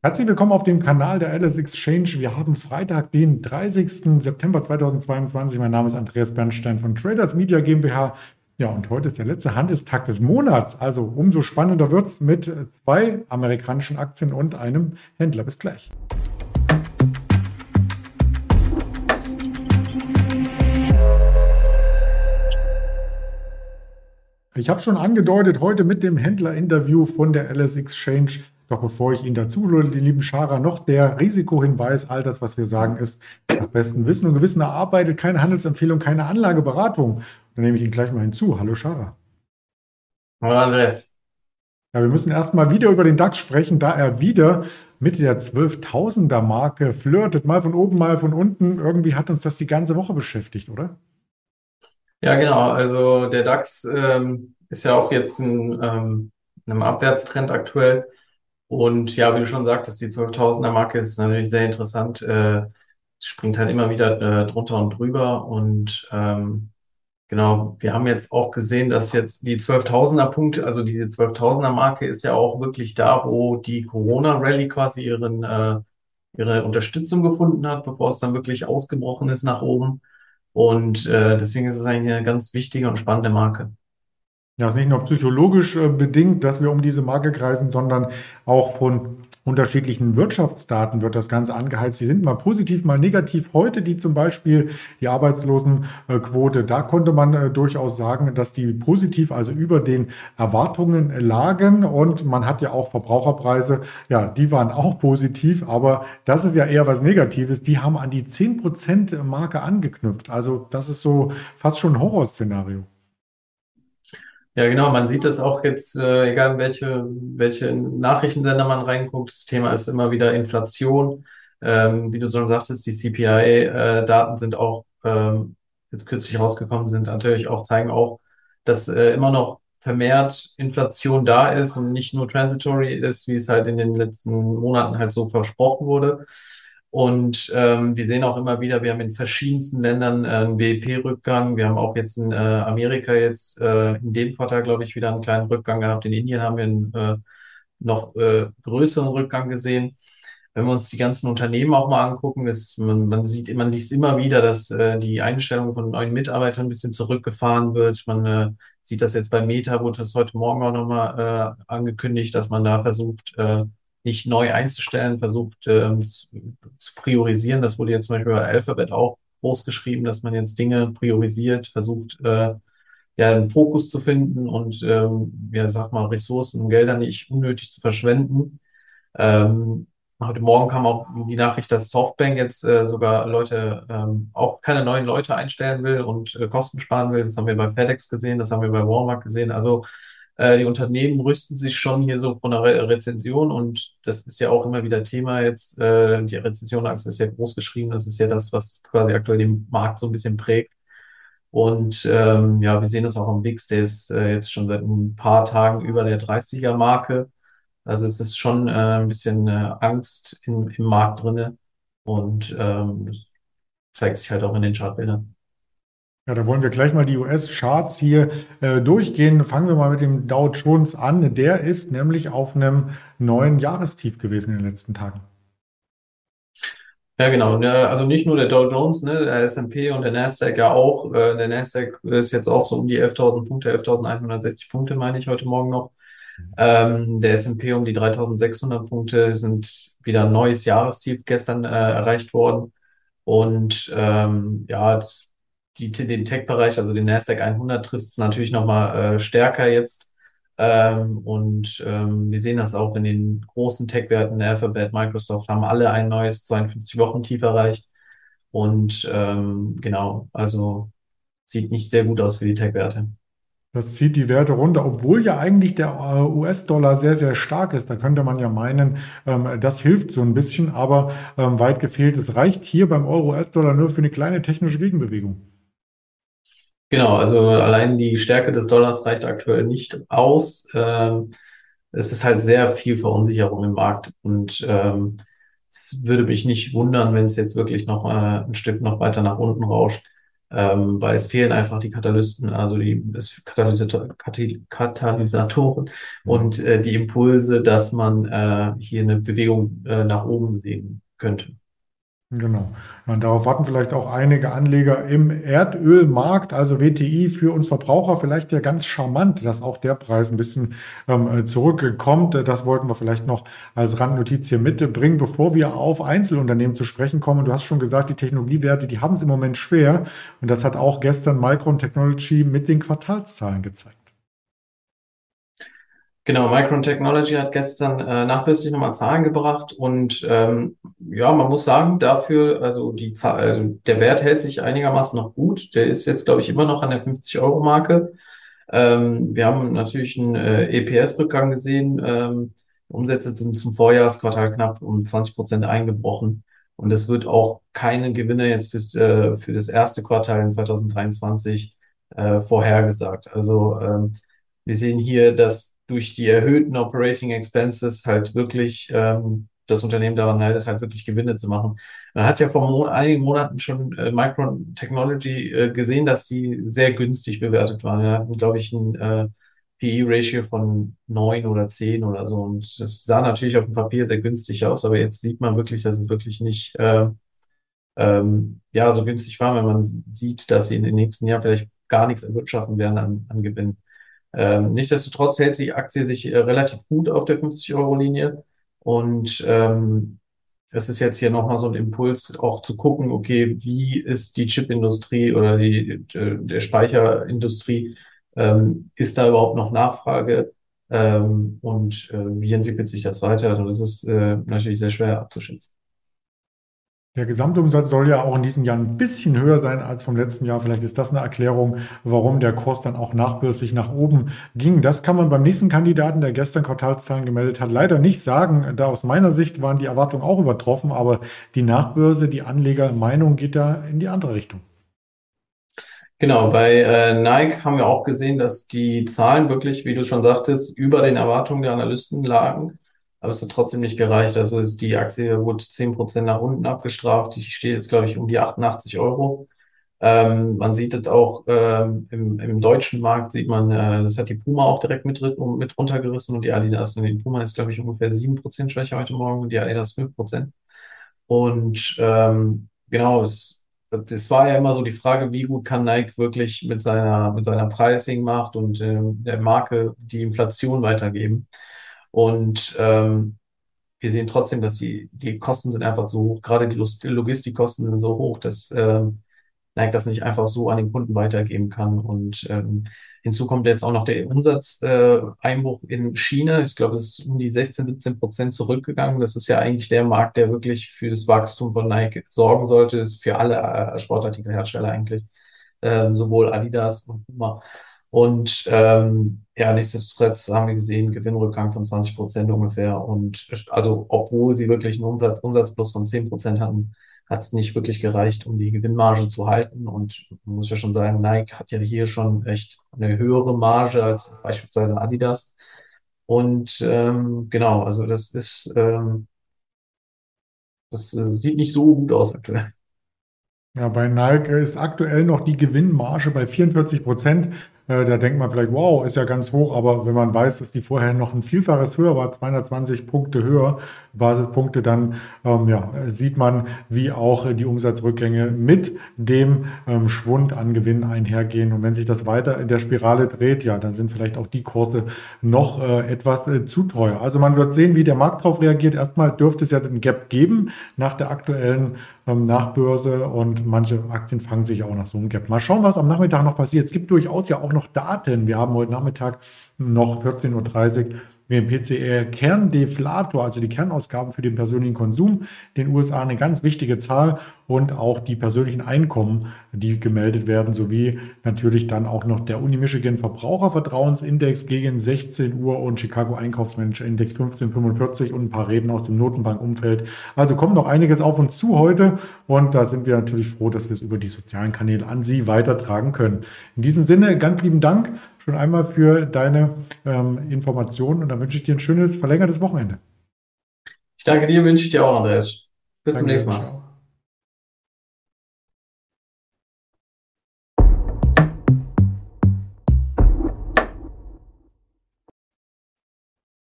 Herzlich willkommen auf dem Kanal der Alice Exchange. Wir haben Freitag, den 30. September 2022. Mein Name ist Andreas Bernstein von Traders Media GmbH. Ja, und heute ist der letzte Handelstag des Monats. Also umso spannender wird es mit zwei amerikanischen Aktien und einem Händler. Bis gleich. Ich habe schon angedeutet, heute mit dem Händlerinterview von der Alice Exchange doch bevor ich Ihnen dazu hole, die lieben Schara, noch der Risikohinweis, all das, was wir sagen, ist nach bestem Wissen und Gewissen erarbeitet, keine Handelsempfehlung, keine Anlageberatung. Dann nehme ich ihn gleich mal hinzu. Hallo Schara. Hallo Andreas. Ja, wir müssen erstmal wieder über den DAX sprechen, da er wieder mit der 12.000er Marke flirtet, mal von oben, mal von unten. Irgendwie hat uns das die ganze Woche beschäftigt, oder? Ja, genau. Also der DAX ähm, ist ja auch jetzt in ähm, einem Abwärtstrend aktuell. Und ja, wie du schon sagtest, die 12.000er Marke ist natürlich sehr interessant. Äh, springt halt immer wieder äh, drunter und drüber. Und ähm, genau, wir haben jetzt auch gesehen, dass jetzt die 12.000er Punkte, also diese 12.000er Marke ist ja auch wirklich da, wo die Corona-Rally quasi ihren, äh, ihre Unterstützung gefunden hat, bevor es dann wirklich ausgebrochen ist nach oben. Und äh, deswegen ist es eigentlich eine ganz wichtige und spannende Marke. Ja, ist nicht nur psychologisch äh, bedingt, dass wir um diese Marke kreisen, sondern auch von unterschiedlichen Wirtschaftsdaten wird das Ganze angeheizt. Die sind mal positiv, mal negativ. Heute die zum Beispiel die Arbeitslosenquote, da konnte man äh, durchaus sagen, dass die positiv, also über den Erwartungen lagen. Und man hat ja auch Verbraucherpreise, ja, die waren auch positiv, aber das ist ja eher was Negatives. Die haben an die 10%-Marke angeknüpft. Also das ist so fast schon ein Horrorszenario. Ja, genau. Man sieht das auch jetzt, äh, egal welche, welche Nachrichtensender man reinguckt. Das Thema ist immer wieder Inflation. Ähm, wie du schon sagtest, die CPI-Daten sind auch ähm, jetzt kürzlich rausgekommen, sind natürlich auch, zeigen auch, dass äh, immer noch vermehrt Inflation da ist und nicht nur transitory ist, wie es halt in den letzten Monaten halt so versprochen wurde. Und ähm, wir sehen auch immer wieder, wir haben in verschiedensten Ländern äh, einen BIP-Rückgang. Wir haben auch jetzt in äh, Amerika jetzt äh, in dem Quartal, glaube ich, wieder einen kleinen Rückgang gehabt. In Indien haben wir einen äh, noch äh, größeren Rückgang gesehen. Wenn wir uns die ganzen Unternehmen auch mal angucken, ist, man, man sieht, man liest immer wieder, dass äh, die Einstellung von neuen Mitarbeitern ein bisschen zurückgefahren wird. Man äh, sieht das jetzt bei Meta, wurde das heute Morgen auch nochmal äh, angekündigt, dass man da versucht, äh, nicht neu einzustellen, versucht ähm, zu, priorisieren. Das wurde jetzt zum Beispiel bei Alphabet auch groß geschrieben, dass man jetzt Dinge priorisiert, versucht, äh, ja, einen Fokus zu finden und, ähm, ja, sag mal, Ressourcen und Gelder nicht unnötig zu verschwenden. Ähm, heute Morgen kam auch die Nachricht, dass Softbank jetzt äh, sogar Leute, ähm, auch keine neuen Leute einstellen will und äh, Kosten sparen will. Das haben wir bei FedEx gesehen, das haben wir bei Walmart gesehen. Also die Unternehmen rüsten sich schon hier so von Re Rezension und das ist ja auch immer wieder Thema jetzt. Äh, die Rezensionachse ist ja groß geschrieben. Das ist ja das, was quasi aktuell den Markt so ein bisschen prägt. Und ähm, ja, wir sehen das auch am VIX, der ist äh, jetzt schon seit ein paar Tagen über der 30er-Marke. Also es ist schon äh, ein bisschen äh, Angst im, im Markt drinne und ähm, das zeigt sich halt auch in den Chartbildern. Ja, da wollen wir gleich mal die US-Charts hier äh, durchgehen. Fangen wir mal mit dem Dow Jones an. Der ist nämlich auf einem neuen Jahrestief gewesen in den letzten Tagen. Ja, genau. Also nicht nur der Dow Jones, ne, der S&P und der Nasdaq ja auch. Äh, der Nasdaq ist jetzt auch so um die 11.000 Punkte, 11.160 Punkte meine ich heute Morgen noch. Ähm, der S&P um die 3.600 Punkte sind wieder ein neues Jahrestief gestern äh, erreicht worden. Und ähm, ja, die, den Tech-Bereich, also den Nasdaq 100, trifft es natürlich nochmal äh, stärker jetzt. Ähm, und ähm, wir sehen das auch in den großen Tech-Werten, Alphabet, Microsoft haben alle ein neues 52-Wochen-Tief erreicht. Und ähm, genau, also sieht nicht sehr gut aus für die Tech-Werte. Das zieht die Werte runter, obwohl ja eigentlich der äh, US-Dollar sehr, sehr stark ist. Da könnte man ja meinen, ähm, das hilft so ein bisschen, aber ähm, weit gefehlt. Es reicht hier beim Euro-US-Dollar nur für eine kleine technische Gegenbewegung. Genau, also allein die Stärke des Dollars reicht aktuell nicht aus. Ähm, es ist halt sehr viel Verunsicherung im Markt und ähm, es würde mich nicht wundern, wenn es jetzt wirklich noch äh, ein Stück noch weiter nach unten rauscht. ähm, weil es fehlen einfach die Katalysten, also die das Katalysator, Katalysatoren und äh, die Impulse, dass man äh, hier eine Bewegung äh, nach oben sehen könnte. Genau. Und darauf warten vielleicht auch einige Anleger im Erdölmarkt, also WTI für uns Verbraucher vielleicht ja ganz charmant, dass auch der Preis ein bisschen ähm, zurückkommt. Das wollten wir vielleicht noch als Randnotiz hier mitbringen, bevor wir auf Einzelunternehmen zu sprechen kommen. Du hast schon gesagt, die Technologiewerte, die haben es im Moment schwer. Und das hat auch gestern Micron Technology mit den Quartalszahlen gezeigt. Genau, Micron Technology hat gestern äh, nachbörslich nochmal Zahlen gebracht und ähm, ja, man muss sagen, dafür, also die Zahl, also der Wert hält sich einigermaßen noch gut. Der ist jetzt, glaube ich, immer noch an der 50-Euro-Marke. Ähm, wir haben natürlich einen äh, EPS-Rückgang gesehen. Ähm, Umsätze sind zum Vorjahresquartal knapp um 20 Prozent eingebrochen. Und es wird auch keine Gewinne jetzt fürs, äh, für das erste Quartal in 2023 äh, vorhergesagt. Also ähm, wir sehen hier, dass durch die erhöhten Operating Expenses halt wirklich ähm, das Unternehmen daran leidet, halt wirklich Gewinne zu machen. Man hat ja vor Mo einigen Monaten schon äh, Micron Technology äh, gesehen, dass die sehr günstig bewertet waren. Wir hatten, glaube ich, ein äh, PE-Ratio von neun oder zehn oder so. Und das sah natürlich auf dem Papier sehr günstig aus, aber jetzt sieht man wirklich, dass es wirklich nicht äh, ähm, ja, so günstig war, wenn man sieht, dass sie in den nächsten Jahren vielleicht gar nichts erwirtschaften werden an, an Gewinn. Ähm, nichtsdestotrotz hält die Aktie sich äh, relativ gut auf der 50-Euro-Linie. Und ähm, es ist jetzt hier nochmal so ein Impuls, auch zu gucken, okay, wie ist die Chipindustrie oder die, der Speicherindustrie, ähm, ist da überhaupt noch Nachfrage? Ähm, und äh, wie entwickelt sich das weiter? Und das ist äh, natürlich sehr schwer abzuschätzen. Der Gesamtumsatz soll ja auch in diesem Jahr ein bisschen höher sein als vom letzten Jahr. Vielleicht ist das eine Erklärung, warum der Kurs dann auch nachbörslich nach oben ging. Das kann man beim nächsten Kandidaten, der gestern Quartalszahlen gemeldet hat, leider nicht sagen. Da aus meiner Sicht waren die Erwartungen auch übertroffen, aber die Nachbörse, die Anlegermeinung geht da in die andere Richtung. Genau, bei äh, Nike haben wir auch gesehen, dass die Zahlen wirklich, wie du schon sagtest, über den Erwartungen der Analysten lagen aber es hat trotzdem nicht gereicht. Also ist die Aktie wurde zehn Prozent nach unten abgestraft. Die steht jetzt, glaube ich, um die 88 Euro. Ähm, man sieht es auch ähm, im, im deutschen Markt, sieht man, äh, das hat die Puma auch direkt mit, mit runtergerissen und die Adidas. Und die Puma ist, glaube ich, ungefähr sieben Prozent schwächer heute Morgen und die Adidas fünf Prozent. Und ähm, genau, es, es war ja immer so die Frage, wie gut kann Nike wirklich mit seiner, mit seiner Pricing-Macht und äh, der Marke die Inflation weitergeben. Und ähm, wir sehen trotzdem, dass die, die Kosten sind einfach so hoch, gerade die Logistikkosten sind so hoch, dass ähm, Nike das nicht einfach so an den Kunden weitergeben kann. Und ähm, hinzu kommt jetzt auch noch der Umsatzeinbruch äh, in China. Ich glaube, es ist um die 16, 17 Prozent zurückgegangen. Das ist ja eigentlich der Markt, der wirklich für das Wachstum von Nike sorgen sollte, für alle äh, Sportartikelhersteller eigentlich, äh, sowohl Adidas und Puma. Und ähm, ja, nichtsdestotrotz haben wir gesehen, Gewinnrückgang von 20 Prozent ungefähr. Und also, obwohl sie wirklich einen Umsatz, Umsatzplus von 10 Prozent hatten, hat es nicht wirklich gereicht, um die Gewinnmarge zu halten. Und muss ja schon sagen, Nike hat ja hier schon echt eine höhere Marge als beispielsweise Adidas. Und ähm, genau, also das ist, ähm, das äh, sieht nicht so gut aus aktuell. Ja, bei Nike ist aktuell noch die Gewinnmarge bei 44 Prozent. Da denkt man vielleicht, wow, ist ja ganz hoch, aber wenn man weiß, dass die vorher noch ein Vielfaches höher war, 220 Punkte höher, Basispunkte, dann ähm, ja, sieht man, wie auch die Umsatzrückgänge mit dem ähm, Schwund an Gewinn einhergehen. Und wenn sich das weiter in der Spirale dreht, ja, dann sind vielleicht auch die Kurse noch äh, etwas äh, zu teuer. Also man wird sehen, wie der Markt darauf reagiert. Erstmal dürfte es ja den Gap geben nach der aktuellen ähm, Nachbörse und manche Aktien fangen sich auch nach so einem Gap. Mal schauen, was am Nachmittag noch passiert. Es gibt durchaus ja auch noch Daten. Wir haben heute Nachmittag noch 14.30 Uhr mit dem PCR Kerndeflator, also die Kernausgaben für den persönlichen Konsum, den USA eine ganz wichtige Zahl und auch die persönlichen Einkommen, die gemeldet werden, sowie natürlich dann auch noch der Uni Michigan Verbrauchervertrauensindex gegen 16 Uhr und Chicago Einkaufsmanager Index 1545 und ein paar Reden aus dem Notenbankumfeld. Also kommt noch einiges auf uns zu heute und da sind wir natürlich froh, dass wir es über die sozialen Kanäle an Sie weitertragen können. In diesem Sinne ganz lieben Dank schon einmal für deine ähm, Informationen und dann wünsche ich dir ein schönes, verlängertes Wochenende. Ich danke dir, wünsche ich dir auch, Andreas. Bis danke, zum nächsten Mal.